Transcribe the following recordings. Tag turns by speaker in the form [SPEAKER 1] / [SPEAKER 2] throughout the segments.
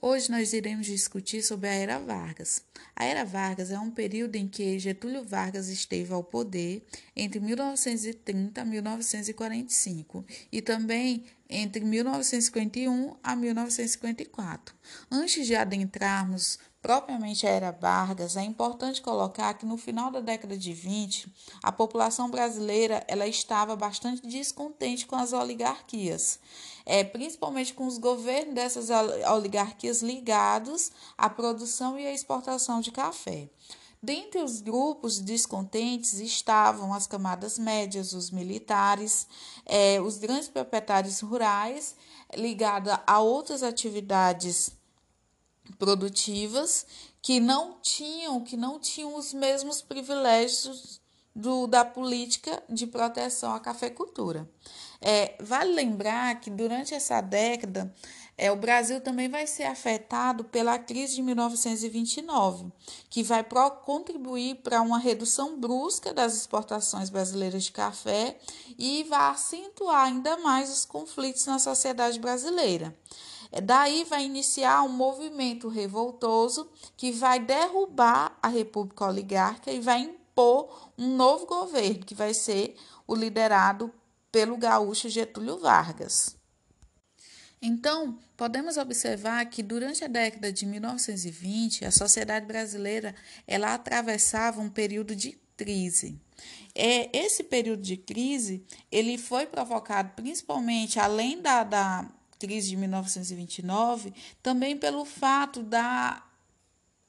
[SPEAKER 1] Hoje nós iremos discutir sobre a Era Vargas. A Era Vargas é um período em que Getúlio Vargas esteve ao poder entre 1930 a 1945 e também entre 1951 a 1954. Antes de adentrarmos propriamente a Era Vargas, é importante colocar que no final da década de 20, a população brasileira ela estava bastante descontente com as oligarquias, é, principalmente com os governos dessas oligarquias ligados à produção e à exportação de café. Dentre os grupos descontentes estavam as camadas médias, os militares, é, os grandes proprietários rurais, ligados a outras atividades produtivas que não tinham, que não tinham os mesmos privilégios do, da política de proteção à cafeicultura. É, vale lembrar que durante essa década é, o Brasil também vai ser afetado pela crise de 1929, que vai pro, contribuir para uma redução brusca das exportações brasileiras de café e vai acentuar ainda mais os conflitos na sociedade brasileira. É, daí vai iniciar um movimento revoltoso que vai derrubar a República Oligárquica e vai impor um novo governo, que vai ser o liderado pelo gaúcho Getúlio Vargas. Então, podemos observar que durante a década de 1920, a sociedade brasileira ela atravessava um período de crise. É, esse período de crise ele foi provocado principalmente, além da, da crise de 1929, também pelo fato da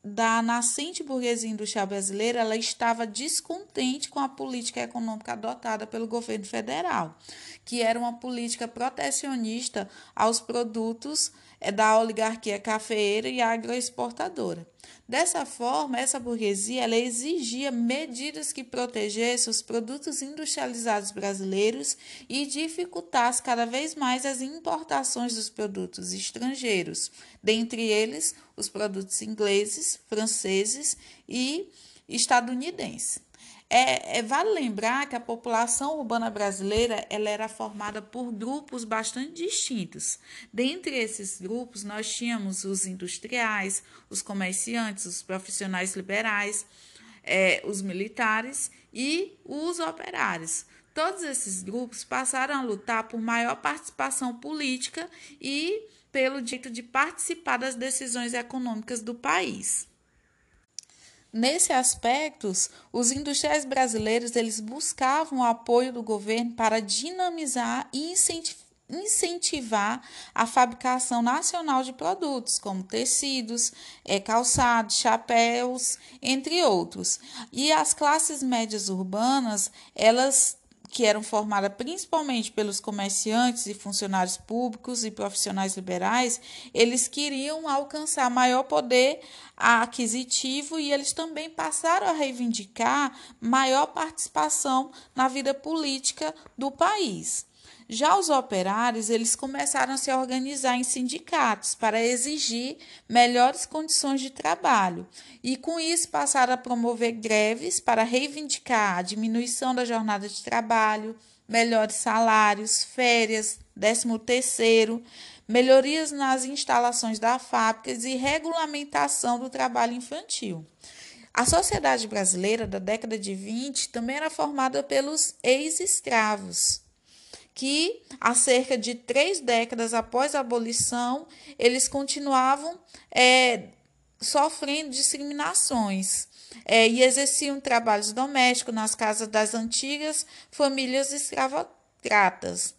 [SPEAKER 1] da nascente burguesia industrial brasileira, ela estava descontente com a política econômica adotada pelo governo federal, que era uma política protecionista aos produtos é da oligarquia cafeeira e agroexportadora. Dessa forma, essa burguesia ela exigia medidas que protegessem os produtos industrializados brasileiros e dificultasse cada vez mais as importações dos produtos estrangeiros, dentre eles os produtos ingleses, franceses e estadunidenses. É, é, vale lembrar que a população urbana brasileira ela era formada por grupos bastante distintos. Dentre esses grupos, nós tínhamos os industriais, os comerciantes, os profissionais liberais, é, os militares e os operários. Todos esses grupos passaram a lutar por maior participação política e pelo direito de participar das decisões econômicas do país. Nesse aspecto, os industriais brasileiros eles buscavam o apoio do governo para dinamizar e incentivar a fabricação nacional de produtos, como tecidos, é, calçados, chapéus, entre outros. E as classes médias urbanas, elas que eram formadas principalmente pelos comerciantes e funcionários públicos e profissionais liberais, eles queriam alcançar maior poder aquisitivo e eles também passaram a reivindicar maior participação na vida política do país. Já os operários, eles começaram a se organizar em sindicatos para exigir melhores condições de trabalho e com isso passaram a promover greves para reivindicar a diminuição da jornada de trabalho, melhores salários, férias, décimo terceiro, melhorias nas instalações das fábricas e regulamentação do trabalho infantil. A sociedade brasileira da década de 20 também era formada pelos ex-escravos que há cerca de três décadas após a abolição, eles continuavam é, sofrendo discriminações é, e exerciam trabalhos domésticos nas casas das antigas famílias escravocratas.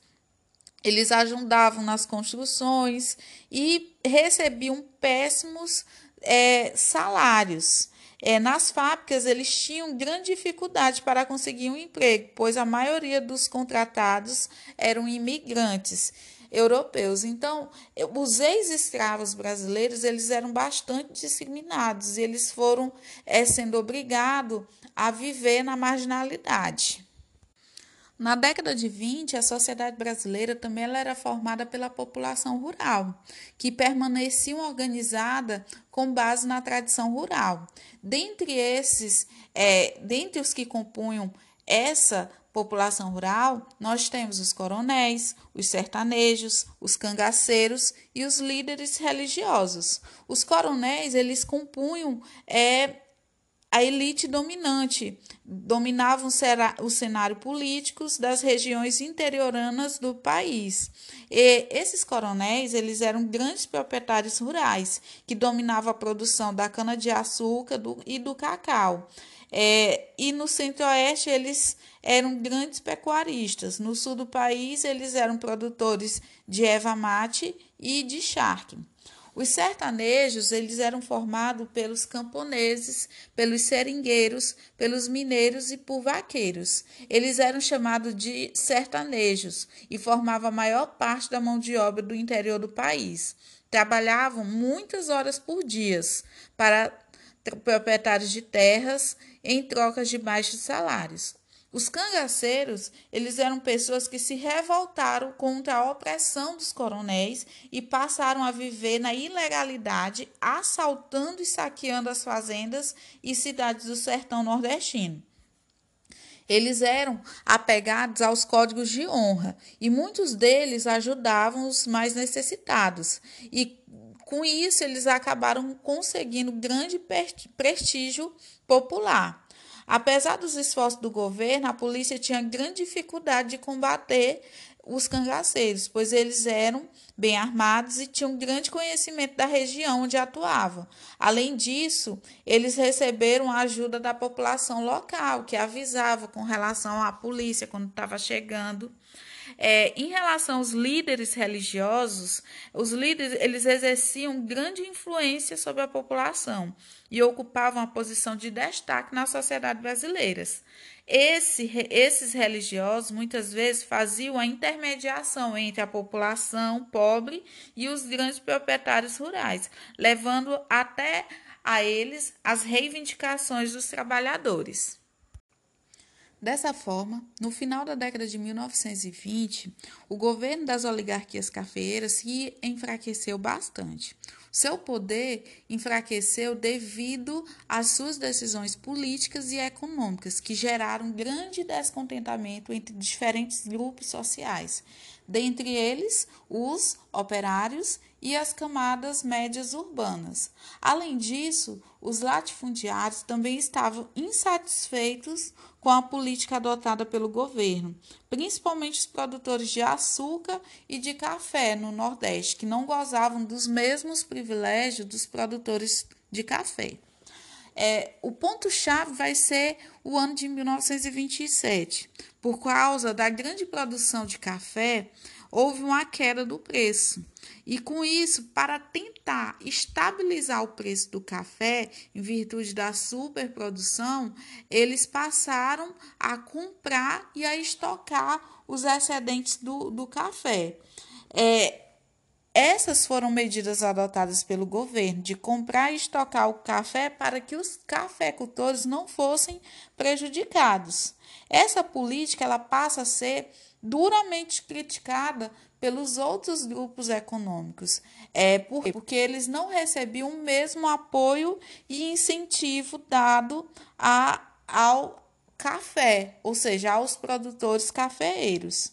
[SPEAKER 1] Eles ajudavam nas construções e recebiam péssimos é, salários. É, nas fábricas, eles tinham grande dificuldade para conseguir um emprego, pois a maioria dos contratados eram imigrantes europeus. Então, os ex-escravos brasileiros, eles eram bastante discriminados e eles foram é, sendo obrigados a viver na marginalidade. Na década de 20, a sociedade brasileira também era formada pela população rural, que permanecia organizada com base na tradição rural. Dentre esses, é, dentre os que compunham essa população rural, nós temos os coronéis, os sertanejos, os cangaceiros e os líderes religiosos. Os coronéis, eles compunham é, a elite dominante, dominavam o cenário político das regiões interioranas do país. E esses coronéis, eles eram grandes proprietários rurais, que dominavam a produção da cana-de-açúcar e do cacau. É, e no centro-oeste eles eram grandes pecuaristas. No sul do país eles eram produtores de erva mate e de charque. Os sertanejos eles eram formados pelos camponeses, pelos seringueiros, pelos mineiros e por vaqueiros. Eles eram chamados de sertanejos e formavam a maior parte da mão de obra do interior do país. Trabalhavam muitas horas por dia para proprietários de terras em troca de baixos salários. Os cangaceiros, eles eram pessoas que se revoltaram contra a opressão dos coronéis e passaram a viver na ilegalidade, assaltando e saqueando as fazendas e cidades do sertão nordestino. Eles eram apegados aos códigos de honra e muitos deles ajudavam os mais necessitados. E com isso, eles acabaram conseguindo grande prestígio popular. Apesar dos esforços do governo, a polícia tinha grande dificuldade de combater os cangaceiros, pois eles eram bem armados e tinham grande conhecimento da região onde atuavam. Além disso, eles receberam a ajuda da população local, que avisava com relação à polícia quando estava chegando é, em relação aos líderes religiosos, os líderes eles exerciam grande influência sobre a população e ocupavam uma posição de destaque na sociedade brasileira. Esse, esses religiosos muitas vezes faziam a intermediação entre a população pobre e os grandes proprietários rurais, levando até a eles as reivindicações dos trabalhadores. Dessa forma, no final da década de 1920, o governo das oligarquias cafeeiras se enfraqueceu bastante. Seu poder enfraqueceu devido às suas decisões políticas e econômicas, que geraram grande descontentamento entre diferentes grupos sociais, dentre eles os operários e as camadas médias urbanas. Além disso, os latifundiários também estavam insatisfeitos com a política adotada pelo governo, principalmente os produtores de açúcar e de café no Nordeste, que não gozavam dos mesmos privilégios dos produtores de café. É, o ponto-chave vai ser o ano de 1927. Por causa da grande produção de café, houve uma queda do preço. E com isso, para tentar estabilizar o preço do café, em virtude da superprodução, eles passaram a comprar e a estocar os excedentes do, do café. É, essas foram medidas adotadas pelo governo de comprar e estocar o café para que os cafeicultores não fossem prejudicados. Essa política ela passa a ser duramente criticada pelos outros grupos econômicos. É porque eles não recebiam o mesmo apoio e incentivo dado a, ao café, ou seja, aos produtores cafeeiros.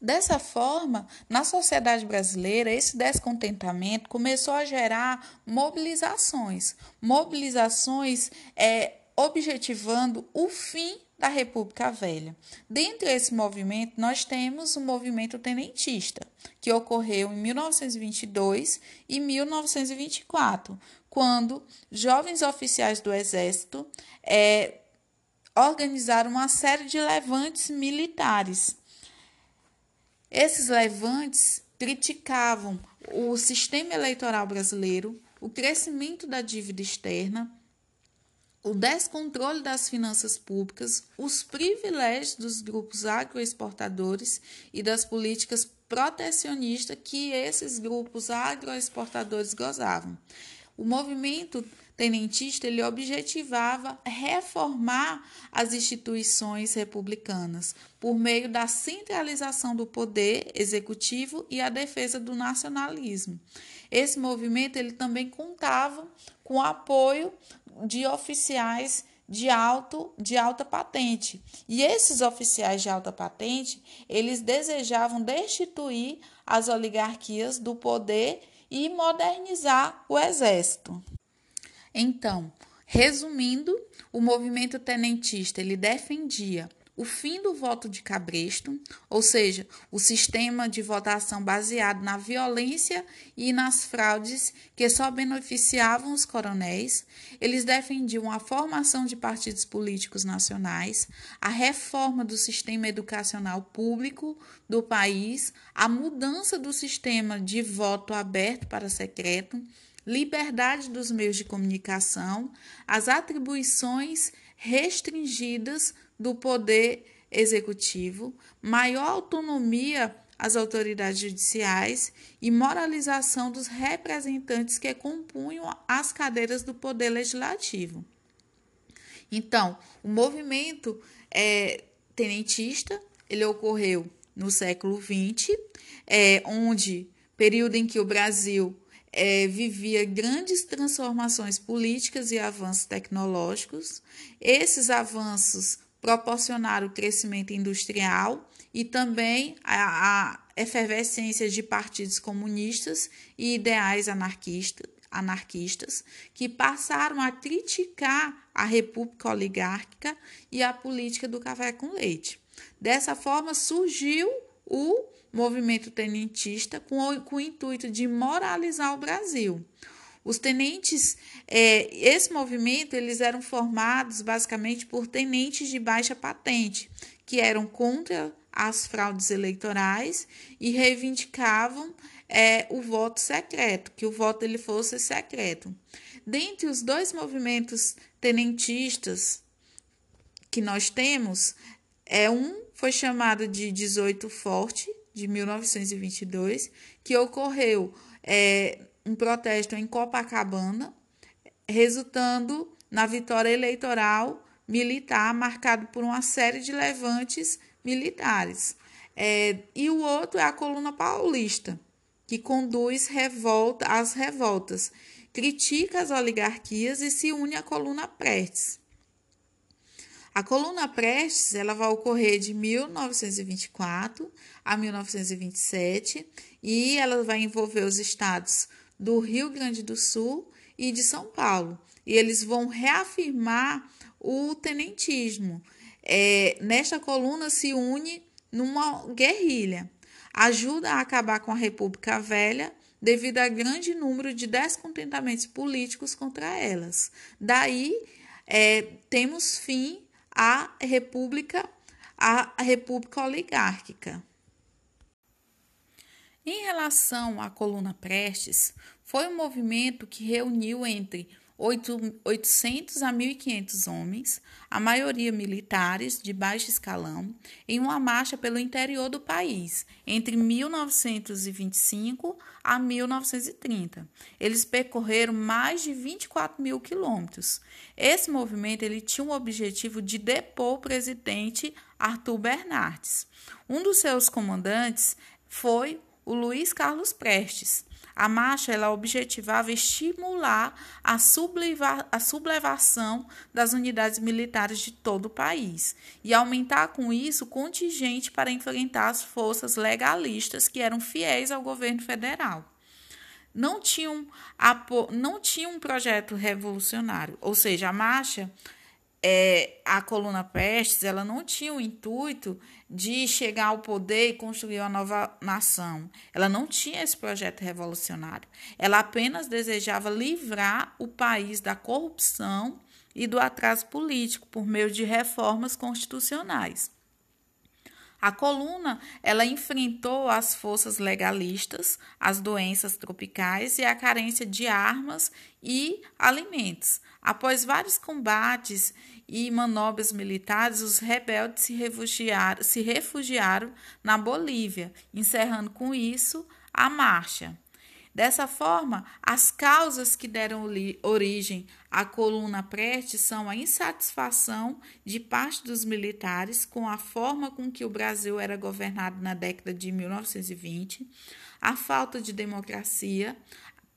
[SPEAKER 1] Dessa forma, na sociedade brasileira, esse descontentamento começou a gerar mobilizações, mobilizações é, objetivando o fim da República Velha. Dentro desse movimento, nós temos o movimento tenentista, que ocorreu em 1922 e 1924, quando jovens oficiais do Exército é, organizaram uma série de levantes militares. Esses levantes criticavam o sistema eleitoral brasileiro, o crescimento da dívida externa, o descontrole das finanças públicas, os privilégios dos grupos agroexportadores e das políticas protecionistas que esses grupos agroexportadores gozavam. O movimento tenentista ele objetivava reformar as instituições republicanas por meio da centralização do poder executivo e a defesa do nacionalismo. Esse movimento ele também contava com o apoio de oficiais de, alto, de alta patente. E esses oficiais de alta patente, eles desejavam destituir as oligarquias do poder e modernizar o exército. Então, resumindo, o movimento tenentista ele defendia o fim do voto de cabresto, ou seja, o sistema de votação baseado na violência e nas fraudes que só beneficiavam os coronéis. Eles defendiam a formação de partidos políticos nacionais, a reforma do sistema educacional público do país, a mudança do sistema de voto aberto para secreto, liberdade dos meios de comunicação, as atribuições restringidas do poder executivo, maior autonomia às autoridades judiciais e moralização dos representantes que compunham as cadeiras do poder legislativo. Então, o movimento é, tenentista ele ocorreu no século XX, é, onde período em que o Brasil é, vivia grandes transformações políticas e avanços tecnológicos. Esses avanços proporcionar o crescimento industrial e também a, a efervescência de partidos comunistas e ideais anarquistas, anarquistas que passaram a criticar a república oligárquica e a política do café com leite. Dessa forma surgiu o movimento tenentista com com o intuito de moralizar o Brasil. Os tenentes, é, esse movimento, eles eram formados basicamente por tenentes de baixa patente, que eram contra as fraudes eleitorais e reivindicavam é, o voto secreto, que o voto ele fosse secreto. Dentre os dois movimentos tenentistas que nós temos, é um foi chamado de 18 Forte, de 1922, que ocorreu é, um protesto em Copacabana, resultando na vitória eleitoral militar marcado por uma série de levantes militares. É, e o outro é a coluna paulista, que conduz revolta, as revoltas, critica as oligarquias e se une à coluna Prestes. A coluna Prestes ela vai ocorrer de 1924 a 1927 e ela vai envolver os estados do Rio Grande do Sul e de São Paulo. E eles vão reafirmar o tenentismo. É, nesta coluna se une numa guerrilha. Ajuda a acabar com a República Velha devido a grande número de descontentamentos políticos contra elas. Daí é, temos fim à República, à República Oligárquica. Em relação à coluna Prestes, foi um movimento que reuniu entre 800 a 1.500 homens, a maioria militares de baixo escalão, em uma marcha pelo interior do país, entre 1925 a 1930. Eles percorreram mais de 24 mil quilômetros. Esse movimento ele tinha o objetivo de depor o presidente Arthur Bernardes. Um dos seus comandantes foi o Luiz Carlos Prestes. A marcha ela objetivava estimular a, subleva, a sublevação das unidades militares de todo o país e aumentar com isso o contingente para enfrentar as forças legalistas que eram fiéis ao governo federal. Não tinham, não tinha um projeto revolucionário, ou seja, a marcha é, a coluna Prestes ela não tinha o intuito de chegar ao poder e construir uma nova nação. Ela não tinha esse projeto revolucionário. Ela apenas desejava livrar o país da corrupção e do atraso político por meio de reformas constitucionais. A coluna ela enfrentou as forças legalistas, as doenças tropicais e a carência de armas e alimentos. Após vários combates e manobras militares, os rebeldes se refugiaram, se refugiaram na Bolívia, encerrando com isso a marcha. Dessa forma, as causas que deram origem à coluna Prestes são a insatisfação de parte dos militares com a forma com que o Brasil era governado na década de 1920, a falta de democracia,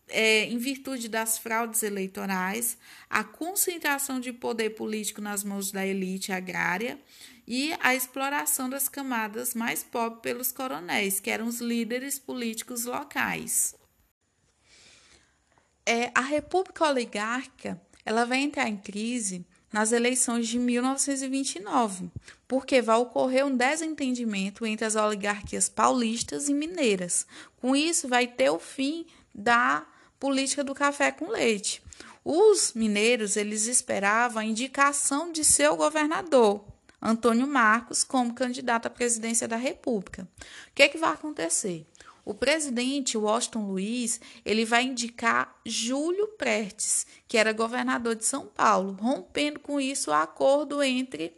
[SPEAKER 1] é, em virtude das fraudes eleitorais, a concentração de poder político nas mãos da elite agrária e a exploração das camadas mais pobres pelos coronéis, que eram os líderes políticos locais. É, a República Oligárquica ela vai entrar em crise nas eleições de 1929, porque vai ocorrer um desentendimento entre as oligarquias paulistas e mineiras. Com isso, vai ter o fim da política do café com leite. Os mineiros eles esperavam a indicação de seu governador, Antônio Marcos, como candidato à presidência da República. O que, é que vai acontecer? O presidente Washington Luiz ele vai indicar Júlio Prestes, que era governador de São Paulo, rompendo com isso o acordo entre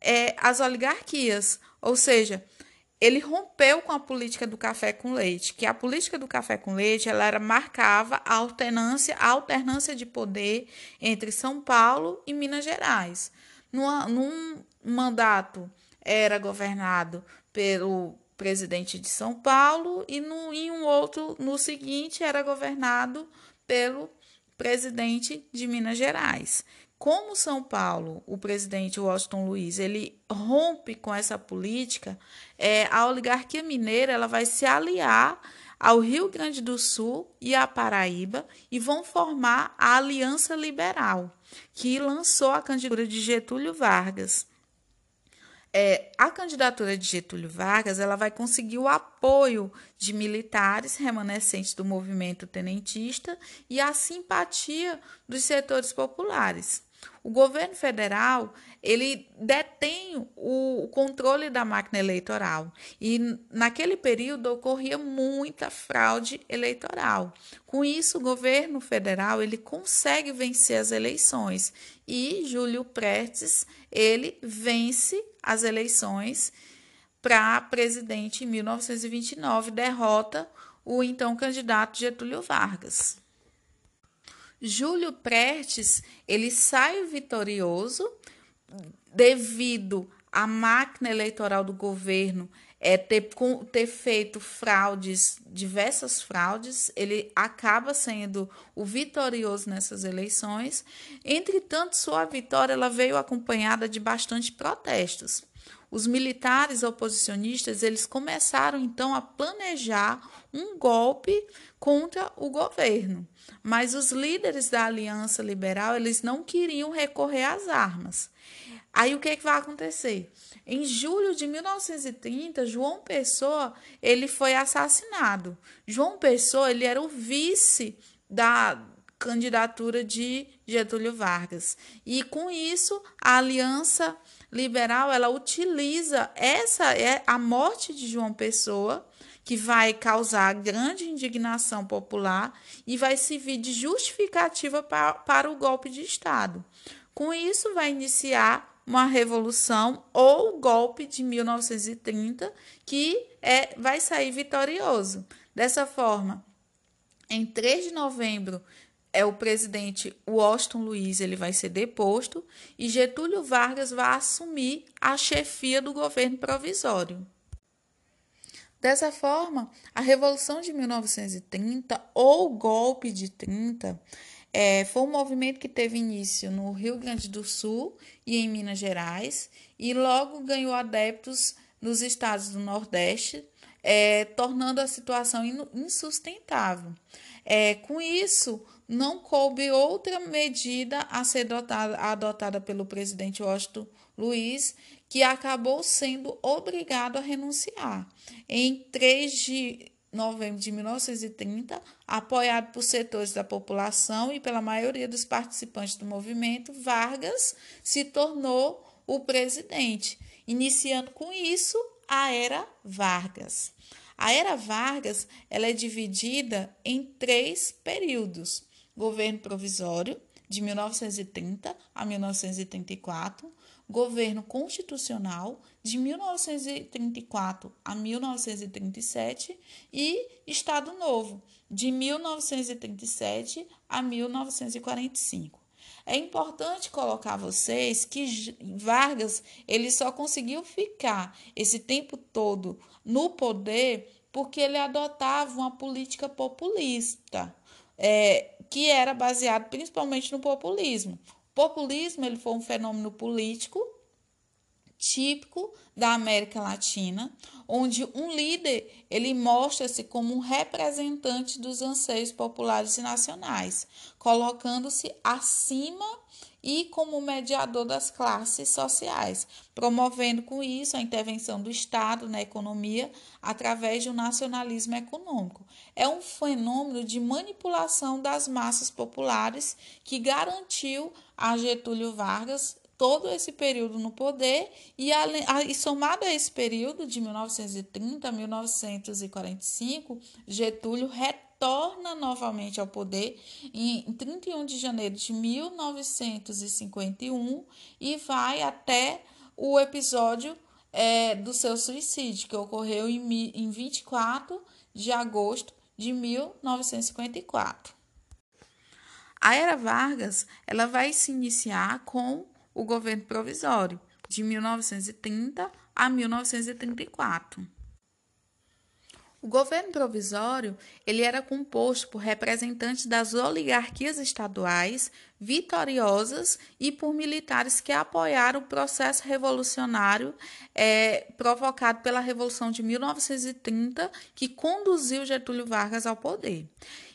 [SPEAKER 1] é, as oligarquias, ou seja, ele rompeu com a política do café com leite, que a política do café com leite ela era, marcava a alternância, a alternância de poder entre São Paulo e Minas Gerais. Numa, num mandato era governado pelo presidente de São Paulo e no, em um outro, no seguinte, era governado pelo presidente de Minas Gerais. Como São Paulo, o presidente Washington Luiz, ele rompe com essa política, é, a oligarquia mineira ela vai se aliar ao Rio Grande do Sul e à Paraíba e vão formar a Aliança Liberal, que lançou a candidatura de Getúlio Vargas é, a candidatura de Getúlio Vargas ela vai conseguir o apoio de militares remanescentes do movimento tenentista e a simpatia dos setores populares. O governo federal ele detém o controle da máquina eleitoral e naquele período ocorria muita fraude eleitoral. Com isso, o governo federal ele consegue vencer as eleições e Júlio Prestes ele vence as eleições para presidente em 1929, derrota o então candidato Getúlio Vargas. Júlio Prestes ele sai vitorioso devido à máquina eleitoral do governo é, ter, ter feito fraudes, diversas fraudes, ele acaba sendo o vitorioso nessas eleições. Entretanto, sua vitória ela veio acompanhada de bastante protestos. Os militares oposicionistas eles começaram então a planejar um golpe contra o governo, mas os líderes da Aliança Liberal eles não queriam recorrer às armas. Aí o que, é que vai acontecer? Em julho de 1930, João Pessoa ele foi assassinado. João Pessoa ele era o vice da candidatura de Getúlio Vargas. E com isso, a Aliança Liberal ela utiliza essa é a morte de João Pessoa que vai causar grande indignação popular e vai servir de justificativa para, para o golpe de Estado. Com isso, vai iniciar uma revolução ou golpe de 1930 que é, vai sair vitorioso. Dessa forma, em 3 de novembro, é o presidente Washington Luiz, ele vai ser deposto e Getúlio Vargas vai assumir a chefia do governo provisório. Dessa forma, a Revolução de 1930 ou golpe de 30 é, foi um movimento que teve início no Rio Grande do Sul e em Minas Gerais e logo ganhou adeptos nos estados do Nordeste, é, tornando a situação insustentável. É, com isso, não coube outra medida a ser adotada, adotada pelo presidente Washington Luiz, que acabou sendo obrigado a renunciar. Em 3 de novembro de 1930, apoiado por setores da população e pela maioria dos participantes do movimento, Vargas se tornou o presidente, iniciando com isso a era Vargas. A era Vargas ela é dividida em três períodos: governo provisório de 1930 a 1934, governo constitucional de 1934 a 1937 e Estado Novo de 1937 a 1945. É importante colocar vocês que Vargas ele só conseguiu ficar esse tempo todo no poder porque ele adotava uma política populista. é, que era baseado principalmente no populismo. Populismo ele foi um fenômeno político típico da América Latina, onde um líder ele mostra-se como um representante dos anseios populares e nacionais, colocando-se acima e como mediador das classes sociais, promovendo com isso a intervenção do Estado na economia através do nacionalismo econômico. É um fenômeno de manipulação das massas populares que garantiu a Getúlio Vargas todo esse período no poder e, e somado a esse período de 1930 a 1945, Getúlio retorna novamente ao poder em 31 de janeiro de 1951 e vai até o episódio é, do seu suicídio, que ocorreu em, em 24 de agosto de 1954. A era Vargas ela vai se iniciar com o governo provisório, de 1930 a 1934. O governo provisório ele era composto por representantes das oligarquias estaduais vitoriosas e por militares que apoiaram o processo revolucionário é, provocado pela Revolução de 1930, que conduziu Getúlio Vargas ao poder.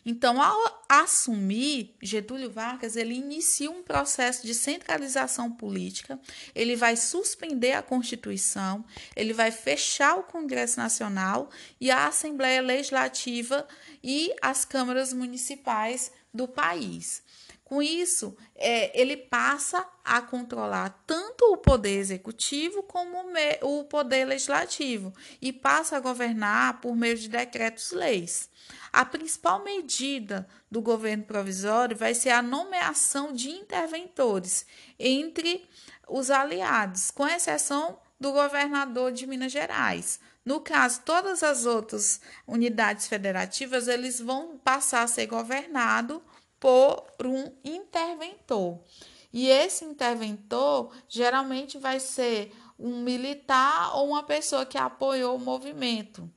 [SPEAKER 1] Então, ao assumir Getúlio Vargas, ele inicia um processo de centralização política, ele vai suspender a Constituição, ele vai fechar o Congresso Nacional e a Assembleia Legislativa e as câmaras municipais do país. Com isso, é, ele passa a controlar tanto o poder executivo como o poder legislativo e passa a governar por meio de decretos-leis. A principal medida do governo provisório vai ser a nomeação de interventores entre os aliados, com exceção do governador de Minas Gerais. No caso, todas as outras unidades federativas, eles vão passar a ser governados por um interventor. E esse interventor geralmente vai ser um militar ou uma pessoa que apoiou o movimento.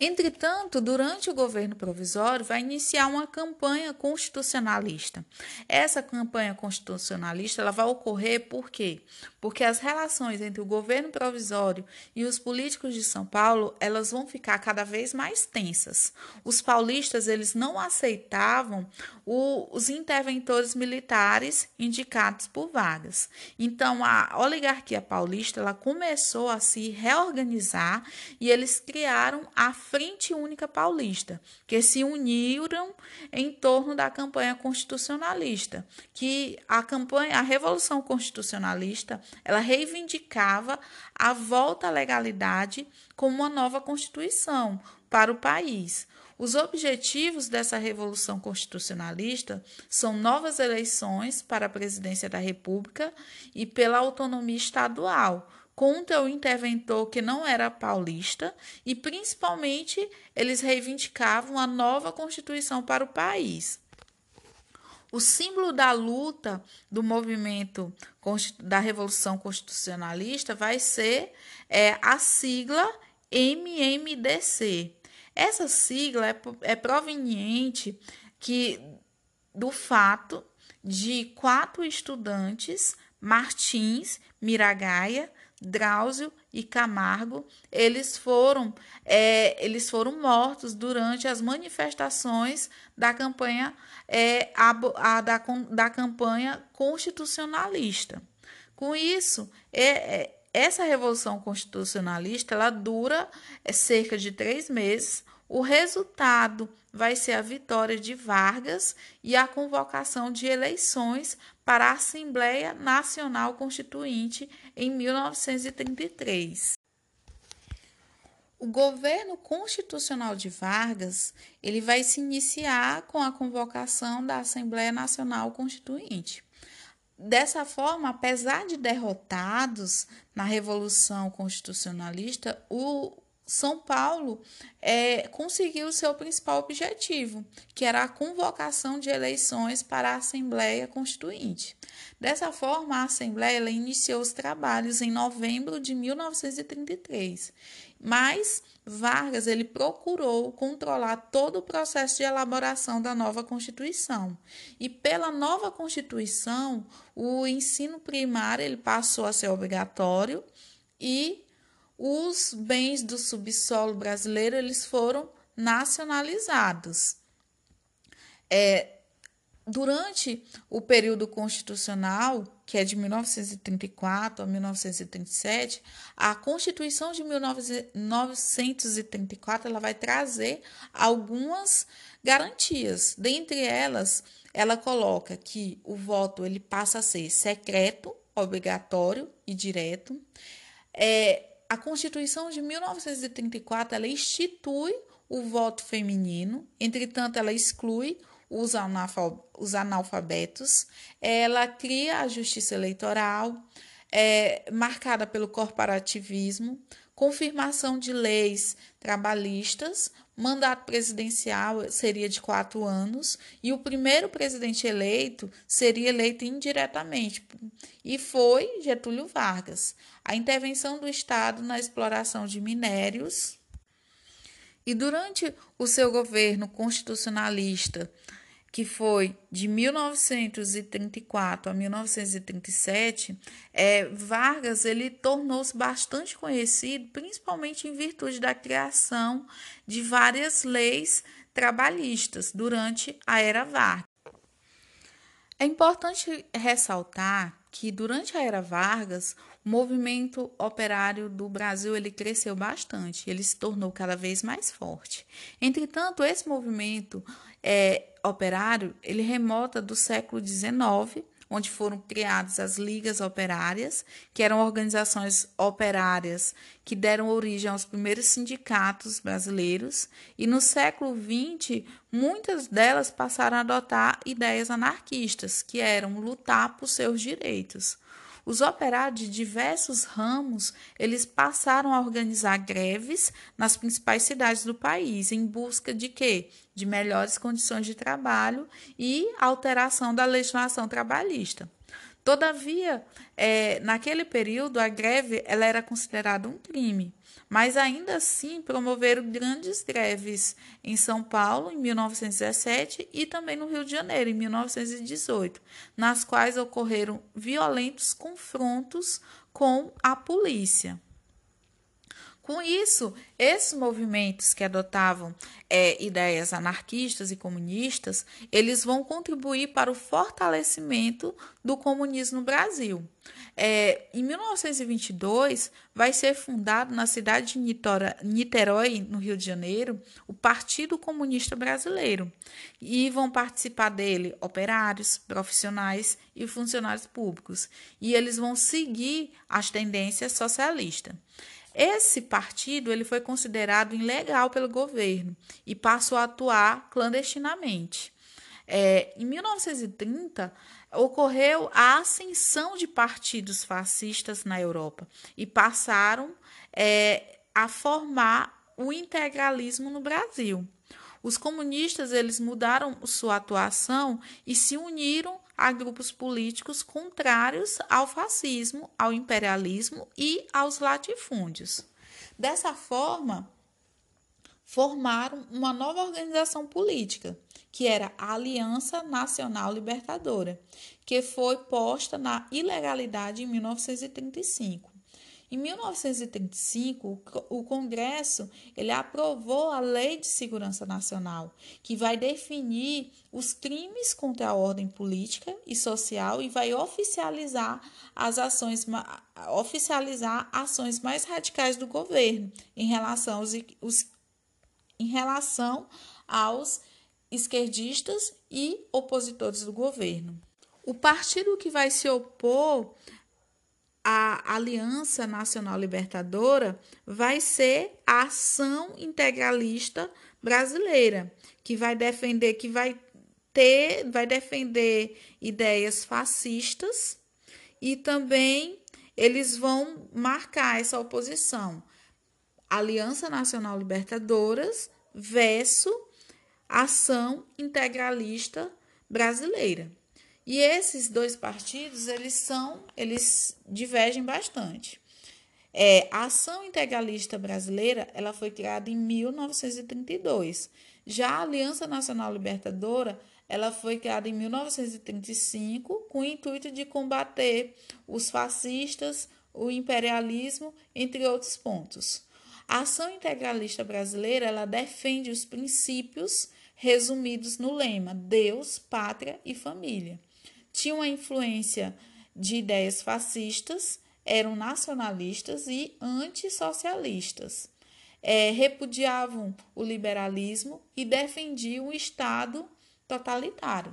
[SPEAKER 1] Entretanto, durante o governo provisório, vai iniciar uma campanha constitucionalista. Essa campanha constitucionalista ela vai ocorrer por quê? Porque as relações entre o governo provisório e os políticos de São Paulo elas vão ficar cada vez mais tensas. Os paulistas eles não aceitavam o, os interventores militares indicados por Vargas. Então, a oligarquia paulista ela começou a se reorganizar e eles criaram a Frente Única Paulista, que se uniram em torno da campanha constitucionalista, que a campanha, a Revolução Constitucionalista, ela reivindicava a volta à legalidade como uma nova constituição para o país. Os objetivos dessa revolução constitucionalista são novas eleições para a presidência da República e pela autonomia estadual, contra o interventor que não era paulista e, principalmente, eles reivindicavam a nova Constituição para o país. O símbolo da luta do movimento da Revolução Constitucionalista vai ser é, a sigla MMDC. Essa sigla é, é proveniente que, do fato de quatro estudantes, Martins, Miragaia, Drauzio e Camargo, eles foram, é, eles foram mortos durante as manifestações da campanha, é, a, a, da, da campanha constitucionalista. Com isso, é, é, essa revolução constitucionalista ela dura é, cerca de três meses. O resultado vai ser a vitória de Vargas e a convocação de eleições para a Assembleia Nacional Constituinte em 1933. O governo constitucional de Vargas, ele vai se iniciar com a convocação da Assembleia Nacional Constituinte. Dessa forma, apesar de derrotados na Revolução Constitucionalista, o São Paulo é, conseguiu seu principal objetivo, que era a convocação de eleições para a Assembleia Constituinte. Dessa forma, a Assembleia iniciou os trabalhos em novembro de 1933, mas Vargas ele procurou controlar todo o processo de elaboração da nova Constituição. E pela nova Constituição, o ensino primário ele passou a ser obrigatório e os bens do subsolo brasileiro eles foram nacionalizados. É, durante o período constitucional, que é de 1934 a 1937, a Constituição de 1934 ela vai trazer algumas garantias. Dentre elas, ela coloca que o voto ele passa a ser secreto, obrigatório e direto. É, a Constituição de 1934 ela institui o voto feminino, entretanto, ela exclui os, analfabetos, ela cria a justiça eleitoral, é, marcada pelo corporativismo, confirmação de leis trabalhistas, mandato presidencial seria de quatro anos e o primeiro presidente eleito seria eleito indiretamente e foi Getúlio Vargas. A intervenção do Estado na exploração de minérios e durante o seu governo constitucionalista que foi de 1934 a 1937, é, Vargas ele tornou-se bastante conhecido, principalmente em virtude da criação de várias leis trabalhistas durante a era Vargas. É importante ressaltar que durante a era Vargas, o movimento operário do Brasil ele cresceu bastante, ele se tornou cada vez mais forte. Entretanto, esse movimento é, operário, ele remota do século XIX, onde foram criadas as ligas operárias, que eram organizações operárias que deram origem aos primeiros sindicatos brasileiros, e no século XX, muitas delas passaram a adotar ideias anarquistas, que eram lutar por seus direitos. Os operários de diversos ramos, eles passaram a organizar greves nas principais cidades do país em busca de quê? De melhores condições de trabalho e alteração da legislação trabalhista. Todavia, é, naquele período, a greve ela era considerada um crime, mas ainda assim promoveram grandes greves em São Paulo em 1917 e também no Rio de Janeiro em 1918, nas quais ocorreram violentos confrontos com a polícia. Com isso, esses movimentos que adotavam é, ideias anarquistas e comunistas, eles vão contribuir para o fortalecimento do comunismo no Brasil. É, em 1922, vai ser fundado na cidade de Niterói, no Rio de Janeiro, o Partido Comunista Brasileiro. E vão participar dele operários, profissionais e funcionários públicos. E eles vão seguir as tendências socialistas. Esse partido ele foi considerado ilegal pelo governo e passou a atuar clandestinamente. É, em 1930, ocorreu a ascensão de partidos fascistas na Europa e passaram é, a formar o integralismo no Brasil. Os comunistas eles mudaram sua atuação e se uniram a grupos políticos contrários ao fascismo, ao imperialismo e aos latifúndios. Dessa forma, formaram uma nova organização política, que era a Aliança Nacional Libertadora, que foi posta na ilegalidade em 1935. Em 1935, o Congresso ele aprovou a Lei de Segurança Nacional, que vai definir os crimes contra a ordem política e social e vai oficializar as ações oficializar ações mais radicais do governo em relação aos, os, em relação aos esquerdistas e opositores do governo. O partido que vai se opor a Aliança Nacional Libertadora vai ser a ação integralista brasileira, que vai defender, que vai ter, vai defender ideias fascistas e também eles vão marcar essa oposição Aliança Nacional Libertadoras versus Ação Integralista Brasileira. E esses dois partidos, eles são, eles divergem bastante. É, a Ação Integralista Brasileira, ela foi criada em 1932. Já a Aliança Nacional Libertadora, ela foi criada em 1935 com o intuito de combater os fascistas, o imperialismo, entre outros pontos. A ação integralista brasileira ela defende os princípios resumidos no lema Deus, Pátria e Família. Tinha uma influência de ideias fascistas, eram nacionalistas e antissocialistas. É, repudiavam o liberalismo e defendiam o Estado totalitário.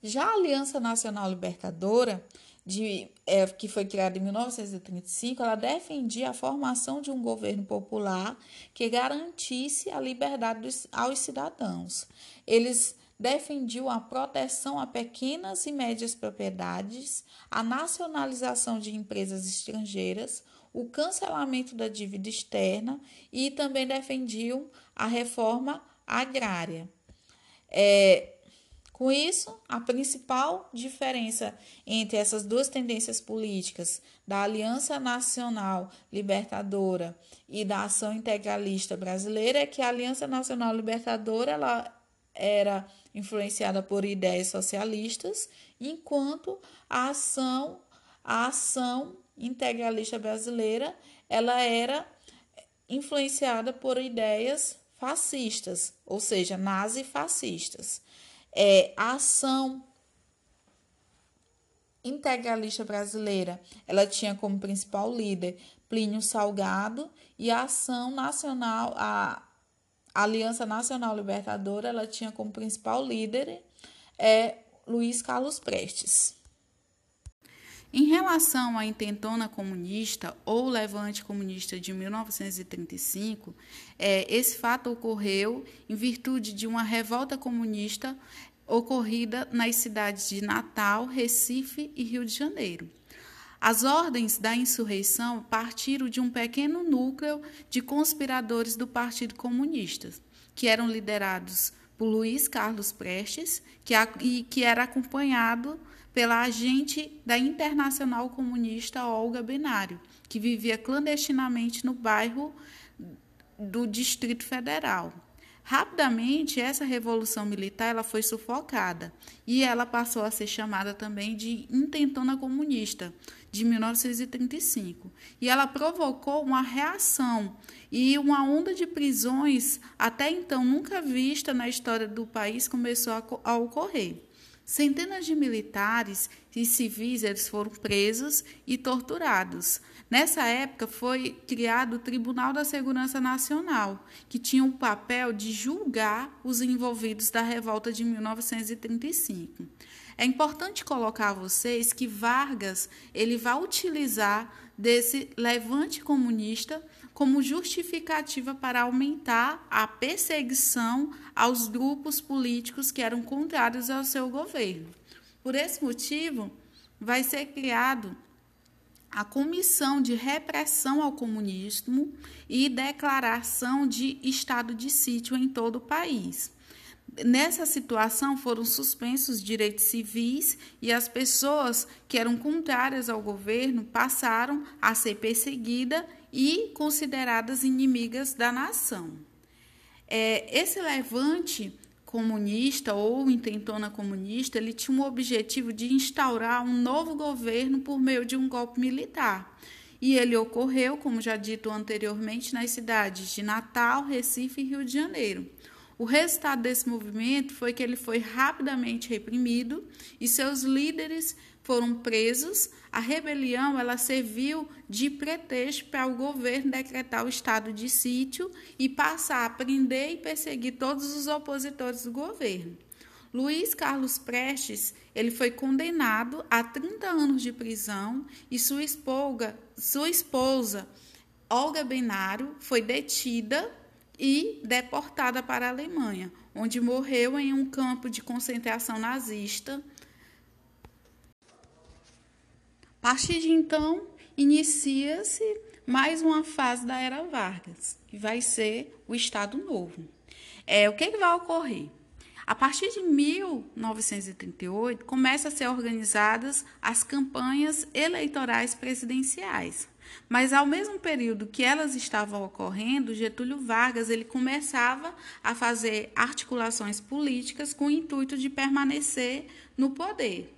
[SPEAKER 1] Já a Aliança Nacional Libertadora, de, é, que foi criada em 1935, ela defendia a formação de um governo popular que garantisse a liberdade dos, aos cidadãos. Eles defendiam a proteção a pequenas e médias propriedades, a nacionalização de empresas estrangeiras, o cancelamento da dívida externa e também defendiam a reforma agrária. É, com isso, a principal diferença entre essas duas tendências políticas, da Aliança Nacional Libertadora e da Ação Integralista Brasileira, é que a Aliança Nacional Libertadora ela era influenciada por ideias socialistas, enquanto a ação a ação integralista brasileira ela era influenciada por ideias fascistas, ou seja, nazifascistas. É, a ação integralista brasileira, ela tinha como principal líder Plínio Salgado e a ação nacional, a Aliança Nacional Libertadora, ela tinha como principal líder é Luiz Carlos Prestes. Em relação à intentona comunista ou levante comunista de 1935, é, esse fato ocorreu em virtude de uma revolta comunista ocorrida nas cidades de Natal, Recife e Rio de Janeiro. As ordens da insurreição partiram de um pequeno núcleo de conspiradores do Partido Comunista, que eram liderados por Luiz Carlos Prestes, que, e que era acompanhado pela agente da Internacional Comunista Olga Benário, que vivia clandestinamente no bairro do Distrito Federal. Rapidamente, essa revolução militar ela foi sufocada e ela passou a ser chamada também de intentona comunista, de 1935. E ela provocou uma reação e uma onda de prisões até então nunca vista na história do país começou a, ocorrer. Centenas de militares e civis eles foram presos e torturados. Nessa época foi criado o Tribunal da Segurança Nacional, que tinha o papel de julgar os envolvidos da revolta de 1935. É importante colocar a vocês que Vargas ele vai utilizar desse levante comunista como justificativa para aumentar a perseguição aos grupos políticos que eram contrários ao seu governo. Por esse motivo, vai ser criado a Comissão de Repressão ao Comunismo e declaração de estado de sítio em todo o país. Nessa situação foram suspensos direitos civis e as pessoas que eram contrárias ao governo passaram a ser perseguidas e consideradas inimigas da nação. É, esse levante comunista ou intentona comunista, ele tinha o objetivo de instaurar um novo governo por meio de um golpe militar. E ele ocorreu, como já dito anteriormente, nas cidades de Natal, Recife e Rio de Janeiro. O resultado desse movimento foi que ele foi rapidamente reprimido e seus líderes foram presos. A rebelião ela serviu de pretexto para o governo decretar o estado de sítio e passar a prender e perseguir todos os opositores do governo. Luiz Carlos Prestes ele foi condenado a 30 anos de prisão e sua esposa, sua esposa Olga Benário foi detida e deportada para a Alemanha, onde morreu em um campo de concentração nazista. A partir de então, inicia-se mais uma fase da era Vargas, que vai ser o Estado Novo. É, o que, que vai ocorrer? A partir de 1938, começam a ser organizadas as campanhas eleitorais presidenciais. Mas ao mesmo período que elas estavam ocorrendo, Getúlio Vargas ele começava a fazer articulações políticas com o intuito de permanecer no poder.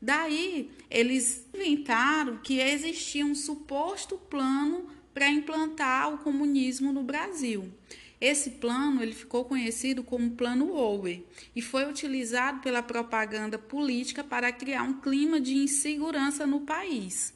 [SPEAKER 1] Daí, eles inventaram que existia um suposto plano para implantar o comunismo no Brasil. Esse plano ele ficou conhecido como Plano Owe e foi utilizado pela propaganda política para criar um clima de insegurança no país.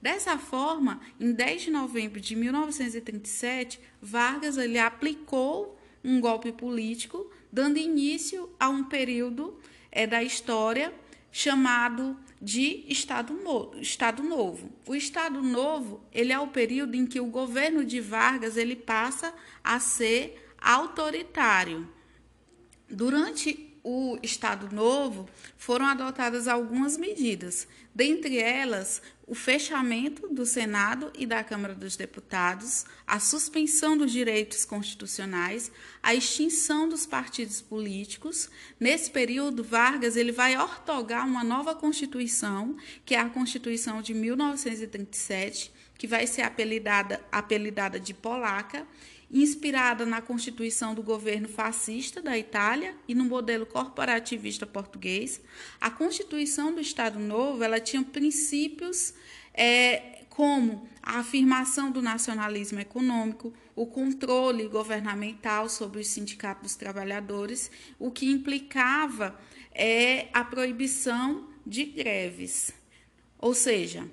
[SPEAKER 1] Dessa forma, em 10 de novembro de 1937, Vargas ele aplicou um golpe político, dando início a um período é, da história chamado de Estado, Estado Novo. O Estado Novo ele é o período em que o governo de Vargas ele passa a ser autoritário. Durante o Estado Novo, foram adotadas algumas medidas, dentre elas o fechamento do Senado e da Câmara dos Deputados, a suspensão dos direitos constitucionais, a extinção dos partidos políticos. Nesse período, Vargas ele vai ortogar uma nova Constituição, que é a Constituição de 1937, que vai ser apelidada, apelidada de Polaca, inspirada na constituição do governo fascista da Itália e no modelo corporativista português. A Constituição do Estado Novo ela tinha princípios é, como a afirmação do nacionalismo econômico, o controle governamental sobre os sindicatos dos trabalhadores, o que implicava é a proibição de greves. Ou seja,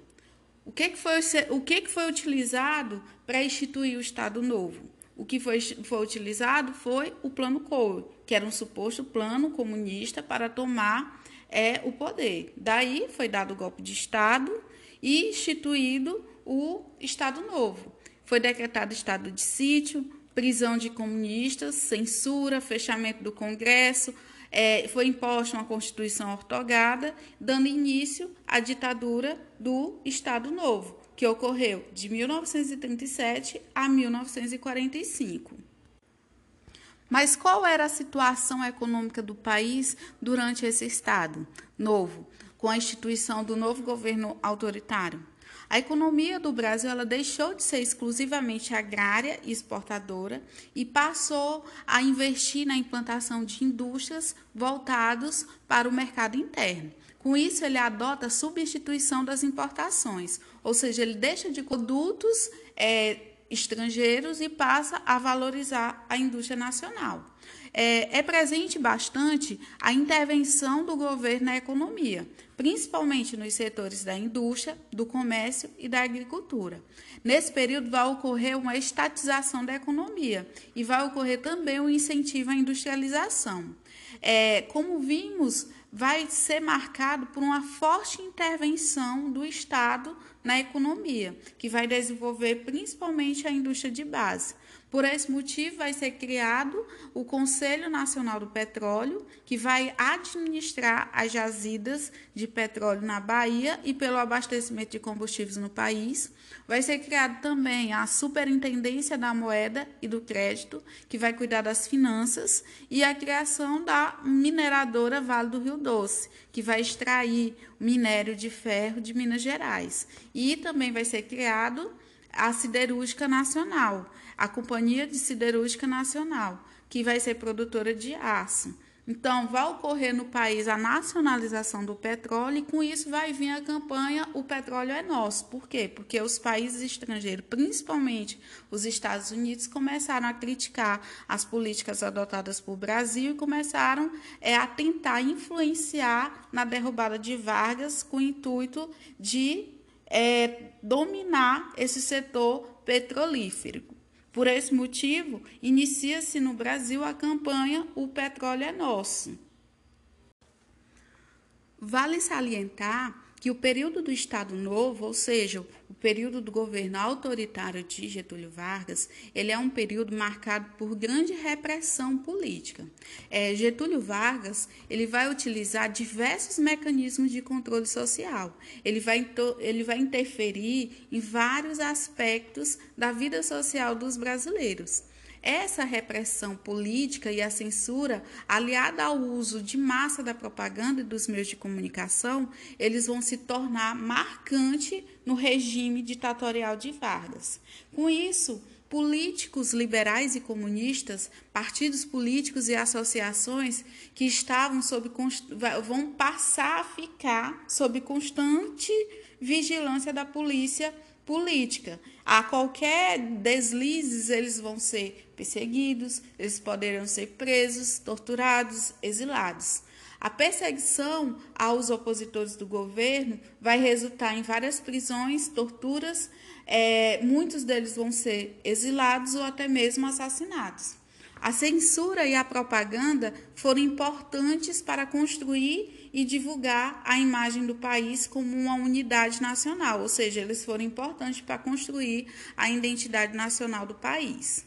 [SPEAKER 1] o que, que, foi, o que, que foi utilizado para instituir o Estado Novo? O que foi, foi utilizado foi o Plano Coe, que era um suposto plano comunista para tomar é, o poder. Daí foi dado o golpe de Estado e instituído o Estado Novo. Foi decretado estado de sítio, prisão de comunistas, censura, fechamento do Congresso, é, foi imposta uma Constituição ortogada, dando início à ditadura do Estado Novo que ocorreu de 1937 a 1945. Mas qual era a situação econômica do país durante esse Estado novo, com a instituição do novo governo autoritário? A economia do Brasil ela deixou de ser exclusivamente agrária e exportadora e passou a investir na implantação de indústrias voltados para o mercado interno. Com isso, ele adota a substituição das importações, ou seja, ele deixa de produtos é, estrangeiros e passa a valorizar a indústria nacional. É, é, presente bastante a intervenção do governo na economia, principalmente nos setores da indústria, do comércio e da agricultura. Nesse período vai ocorrer uma estatização da economia e vai ocorrer também o um incentivo à industrialização. É, como vimos vai ser marcado por uma forte intervenção do Estado na economia, que vai desenvolver principalmente a indústria de base. Por esse motivo, vai ser criado o Conselho Nacional do Petróleo, que vai administrar as jazidas de petróleo na Bahia e pelo abastecimento de combustíveis no país. Vai ser criado também a Superintendência da Moeda e do Crédito, que vai cuidar das finanças, e a criação da mineradora Vale do Rio Doce, que vai extrair minério de ferro de Minas Gerais. E também vai ser criado a Siderúrgica Nacional a Companhia de Siderúrgica Nacional, que vai ser produtora de aço. Então, vai ocorrer no país a nacionalização do petróleo e com isso vai vir a campanha O Petróleo é Nosso. Por quê? Porque os países estrangeiros, principalmente os Estados Unidos, começaram a criticar as políticas adotadas por Brasil e começaram é, a tentar influenciar na derrubada de Vargas com o intuito de é, dominar esse setor petrolífero. Por esse motivo, inicia-se no Brasil a campanha O Petróleo é Nosso. Vale salientar
[SPEAKER 2] que o período do Estado Novo, ou seja, o período do governo autoritário de Getúlio Vargas, ele é um período marcado por grande repressão política. É, Getúlio Vargas ele vai utilizar diversos mecanismos de controle social. Ele vai, ele vai interferir em vários aspectos da vida social dos brasileiros. Essa repressão política e a censura, aliada ao uso de massa da propaganda e dos meios de comunicação, eles vão se tornar marcante no regime ditatorial de Vargas. Com isso, políticos liberais e comunistas, partidos políticos e associações que estavam sob vão passar a ficar sob constante vigilância da polícia política. A qualquer deslizes, eles vão ser perseguidos, eles poderão ser presos, torturados, exilados. A perseguição aos opositores do governo vai resultar em várias prisões, torturas, é, muitos deles vão ser exilados ou até mesmo assassinados. A censura e a propaganda foram importantes para construir e divulgar a imagem do país como uma unidade nacional, ou seja, eles foram importantes para construir a identidade nacional do país.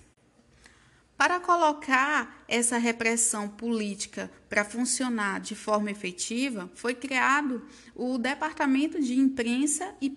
[SPEAKER 2] Para colocar essa repressão política para funcionar de forma efetiva, foi criado o Departamento de Imprensa e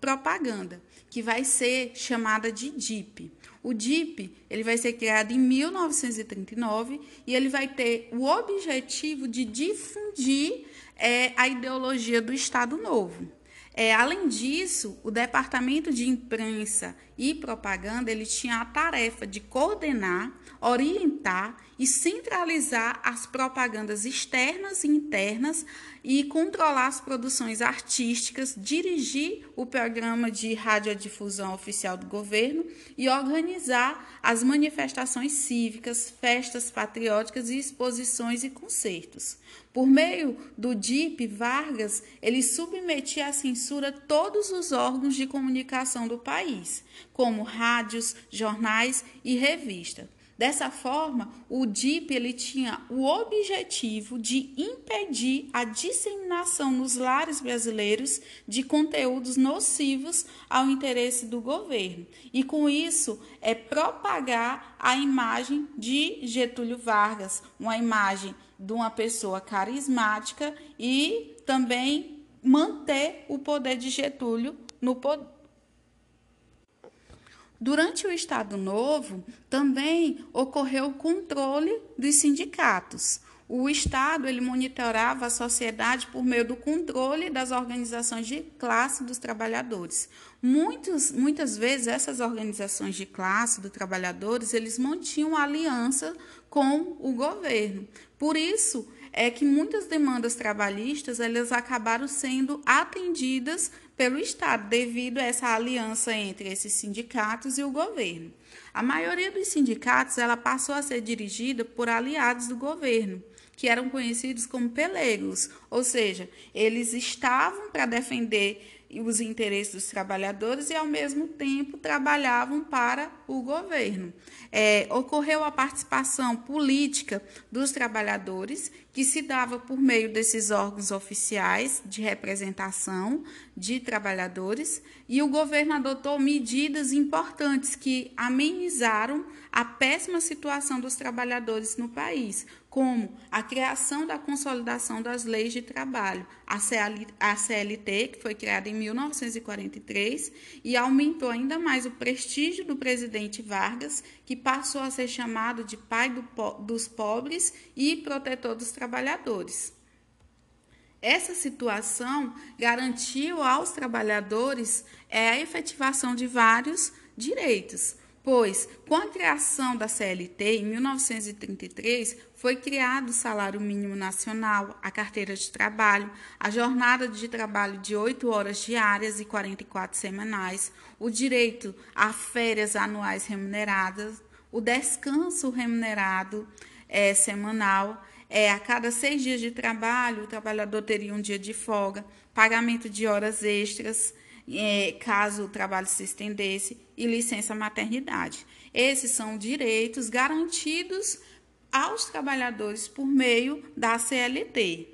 [SPEAKER 2] Propaganda, que vai ser chamada de DIP. O DIP ele vai ser criado em 1939 e ele vai ter o objetivo de difundir é, a ideologia do Estado Novo. É, além disso, o Departamento de Imprensa e Propaganda ele tinha a tarefa de coordenar, orientar e centralizar as propagandas externas e internas e controlar as produções artísticas, dirigir o programa de radiodifusão oficial do governo e organizar as manifestações cívicas, festas patrióticas e exposições e concertos. Por meio do DIP, Vargas ele submetia à censura todos os órgãos de comunicação do país, como rádios, jornais e revistas. Dessa forma, o DIP ele tinha o objetivo de impedir a disseminação nos lares brasileiros de conteúdos nocivos ao interesse do governo. E com isso, é propagar a imagem de Getúlio Vargas, uma imagem de uma pessoa carismática e também manter o poder de Getúlio no poder Durante o Estado Novo, também ocorreu o controle dos sindicatos. O Estado ele monitorava a sociedade por meio do controle das organizações de classe dos trabalhadores. Muitos, muitas vezes essas organizações de classe dos trabalhadores eles mantinham aliança com o governo. Por isso é que muitas demandas trabalhistas elas acabaram sendo atendidas pelo Estado, devido a essa aliança entre esses sindicatos e o governo. A maioria dos sindicatos ela passou a ser dirigida por aliados do governo, que eram conhecidos como pelegos, ou seja, eles estavam para defender os interesses dos trabalhadores e, ao mesmo tempo, trabalhavam para o governo. É, ocorreu a participação política dos trabalhadores, que se dava por meio desses órgãos oficiais de representação de trabalhadores, e o governo adotou medidas importantes que amenizaram a péssima situação dos trabalhadores no país, como a criação da consolidação das leis de trabalho, a CLT, que foi criada em 1943 e aumentou ainda mais o prestígio do presidente Vargas, que passou a ser chamado de pai do, dos pobres e protetor dos trabalhadores. Essa situação garantiu aos trabalhadores é, a efetivação de vários direitos, pois, com a criação da CLT em 1933, foi criado o salário mínimo nacional, a carteira de trabalho, a jornada de trabalho de 8 horas diárias e 44 semanais, o direito a férias anuais remuneradas, o descanso remunerado é, semanal. É, a cada seis dias de trabalho, o trabalhador teria um dia de folga, pagamento de horas extras, é, caso o trabalho se estendesse, e licença maternidade. Esses são direitos garantidos aos trabalhadores por meio da CLT.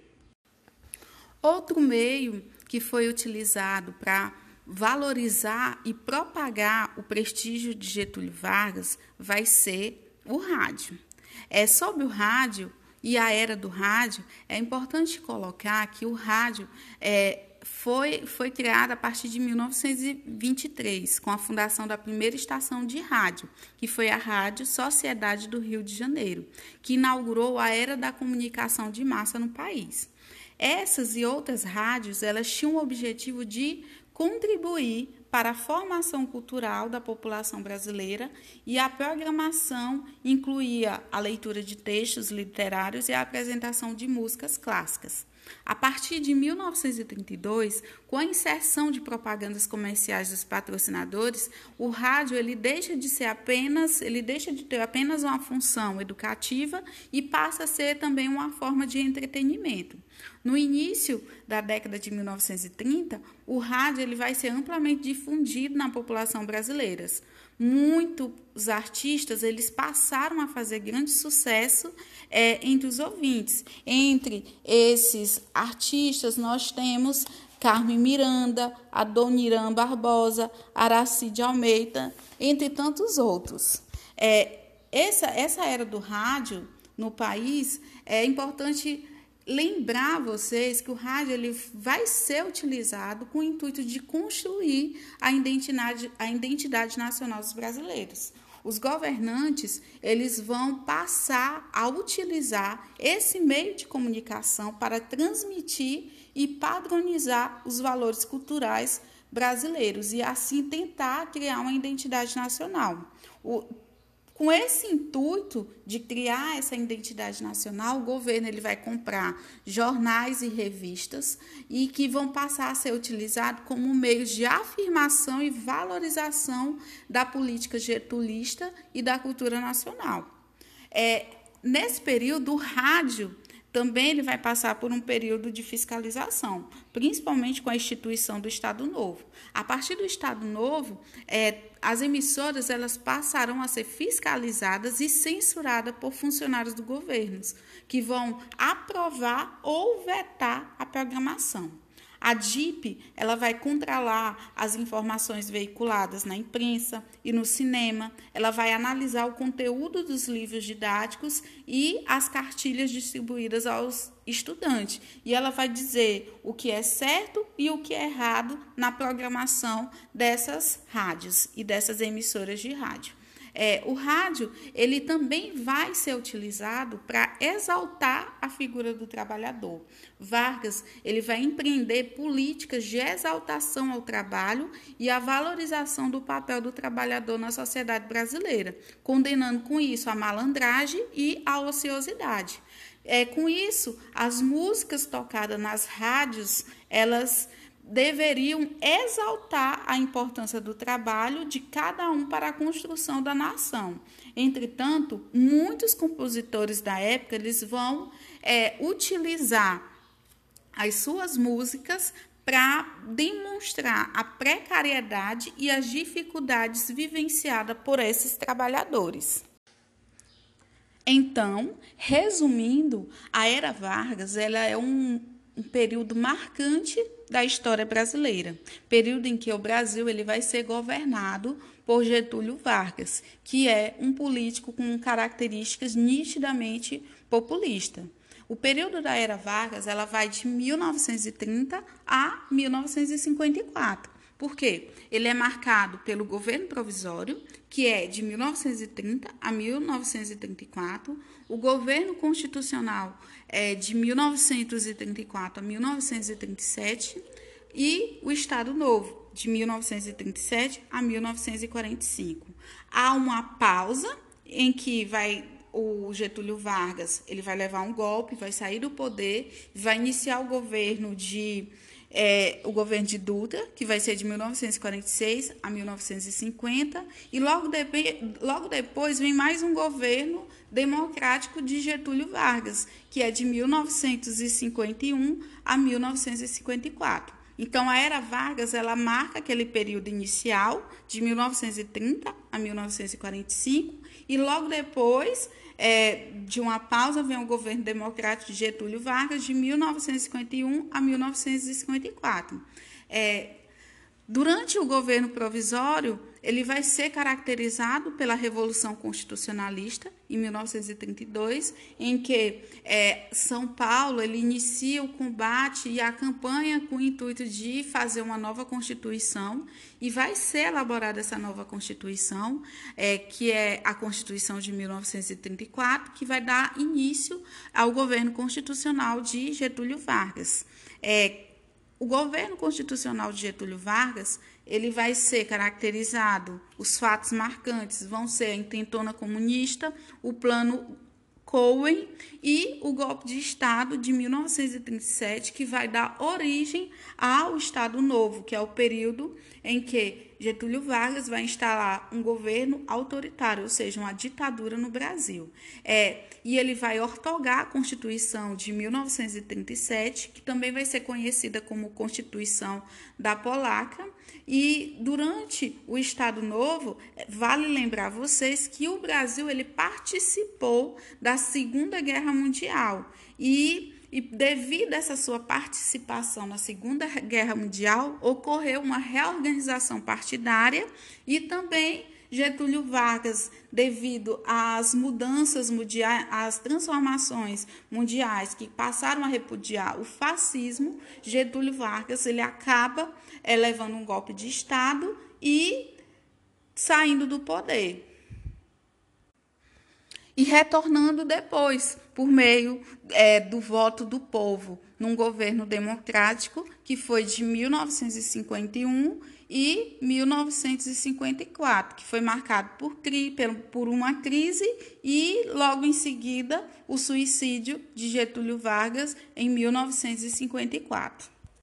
[SPEAKER 2] Outro meio que foi utilizado para valorizar e propagar o prestígio de Getúlio Vargas vai ser o rádio. É sobre o rádio e a era do rádio, é importante colocar que o rádio é, foi, foi criado a partir de 1923, com a fundação da primeira estação de rádio, que foi a Rádio Sociedade do Rio de Janeiro, que inaugurou a era da comunicação de massa no país. Essas e outras rádios, elas tinham o objetivo de contribuir para a formação cultural da população brasileira e a programação incluía a leitura de textos literários e a apresentação de músicas clássicas. A partir de 1932, com a inserção de propagandas comerciais dos patrocinadores, o rádio ele deixa de ser apenas, ele deixa de ter apenas uma função educativa e passa a ser também uma forma de entretenimento. No início da década de 1930, o rádio ele vai ser amplamente difundido na população brasileira. Muitos artistas eles passaram a fazer grande sucesso é, entre os ouvintes. Entre esses artistas, nós temos Carmen Miranda, Adoniran Barbosa, Aracide Almeida, entre tantos outros. É, essa, essa era do rádio no país é importante lembrar vocês que o rádio ele vai ser utilizado com o intuito de construir a identidade, a identidade nacional dos brasileiros. Os governantes, eles vão passar a utilizar esse meio de comunicação para transmitir e padronizar os valores culturais brasileiros e assim tentar criar uma identidade nacional. O, com esse intuito de criar essa identidade nacional, o governo ele vai comprar jornais e revistas e que vão passar a ser utilizados como meios de afirmação e valorização da política getulista e da cultura nacional. É, nesse período, o rádio também ele vai passar por um período de fiscalização, principalmente com a instituição do Estado Novo. A partir do Estado Novo, é, as emissoras elas passarão a ser fiscalizadas e censuradas por funcionários do governo, que vão aprovar ou vetar a programação. A DIP ela vai controlar as informações veiculadas na imprensa e no cinema, ela vai analisar o conteúdo dos livros didáticos e as cartilhas distribuídas aos estudantes. E ela vai dizer o que é certo e o que é errado na programação dessas rádios e dessas emissoras de rádio. É, o rádio ele também vai ser utilizado para exaltar a figura do trabalhador. Vargas ele vai empreender políticas de exaltação ao trabalho e a valorização do papel do trabalhador na sociedade brasileira, condenando com isso a malandragem e a ociosidade. É, com isso, as músicas tocadas nas rádios, elas deveriam exaltar a importância do trabalho de cada um para a construção da nação. Entretanto, muitos compositores da época eles vão é, utilizar as suas músicas para demonstrar a precariedade e as dificuldades vivenciadas por esses trabalhadores. Então, resumindo, a era Vargas ela é um, um período marcante da história brasileira, período em que o Brasil ele vai ser governado por Getúlio Vargas, que é um político com características nitidamente populista. O período da era Vargas ela vai de 1930 a 1954. Por quê? Ele é marcado pelo governo provisório, que é de 1930 a 1934, o governo constitucional é de 1934 a 1937 e o Estado Novo, de 1937 a 1945. Há uma pausa em que vai o Getúlio Vargas, ele vai levar um golpe, vai sair do poder, vai iniciar o governo de é, o governo de Dutra, que vai ser de 1946 a 1950, e logo, de, logo depois vem mais um governo democrático de Getúlio Vargas, que é de 1951 a 1954. Então, a era Vargas ela marca aquele período inicial, de 1930 a 1945, e logo depois é, de uma pausa vem o governo democrático de Getúlio Vargas de 1951 a 1954. É, durante o governo provisório, ele vai ser caracterizado pela Revolução Constitucionalista em 1932, em que é, São Paulo ele inicia o combate e a campanha com o intuito de fazer uma nova Constituição e vai ser elaborada essa nova Constituição, é, que é a Constituição de 1934, que vai dar início ao governo constitucional de Getúlio Vargas. É, o governo constitucional de Getúlio Vargas ele vai ser caracterizado, os fatos marcantes vão ser a intentona comunista, o plano Cohen e o golpe de Estado de 1937, que vai dar origem ao Estado Novo, que é o período em que Getúlio Vargas vai instalar um governo autoritário, ou seja, uma ditadura no Brasil. É, e ele vai ortogar a Constituição de 1937, que também vai ser conhecida como Constituição da Polaca. E durante o Estado Novo, vale lembrar vocês que o Brasil ele participou da Segunda Guerra Mundial e e devido a essa sua participação na Segunda Guerra Mundial, ocorreu uma reorganização partidária e também Getúlio Vargas, devido às mudanças mundiais, às transformações mundiais que passaram a repudiar o fascismo, Getúlio Vargas ele acaba é, levando um golpe de Estado e saindo do poder e retornando depois por meio é, do voto do povo num governo democrático que foi de 1951 e 1954, que foi marcado por, por uma crise e logo em seguida o suicídio de Getúlio Vargas em 1954.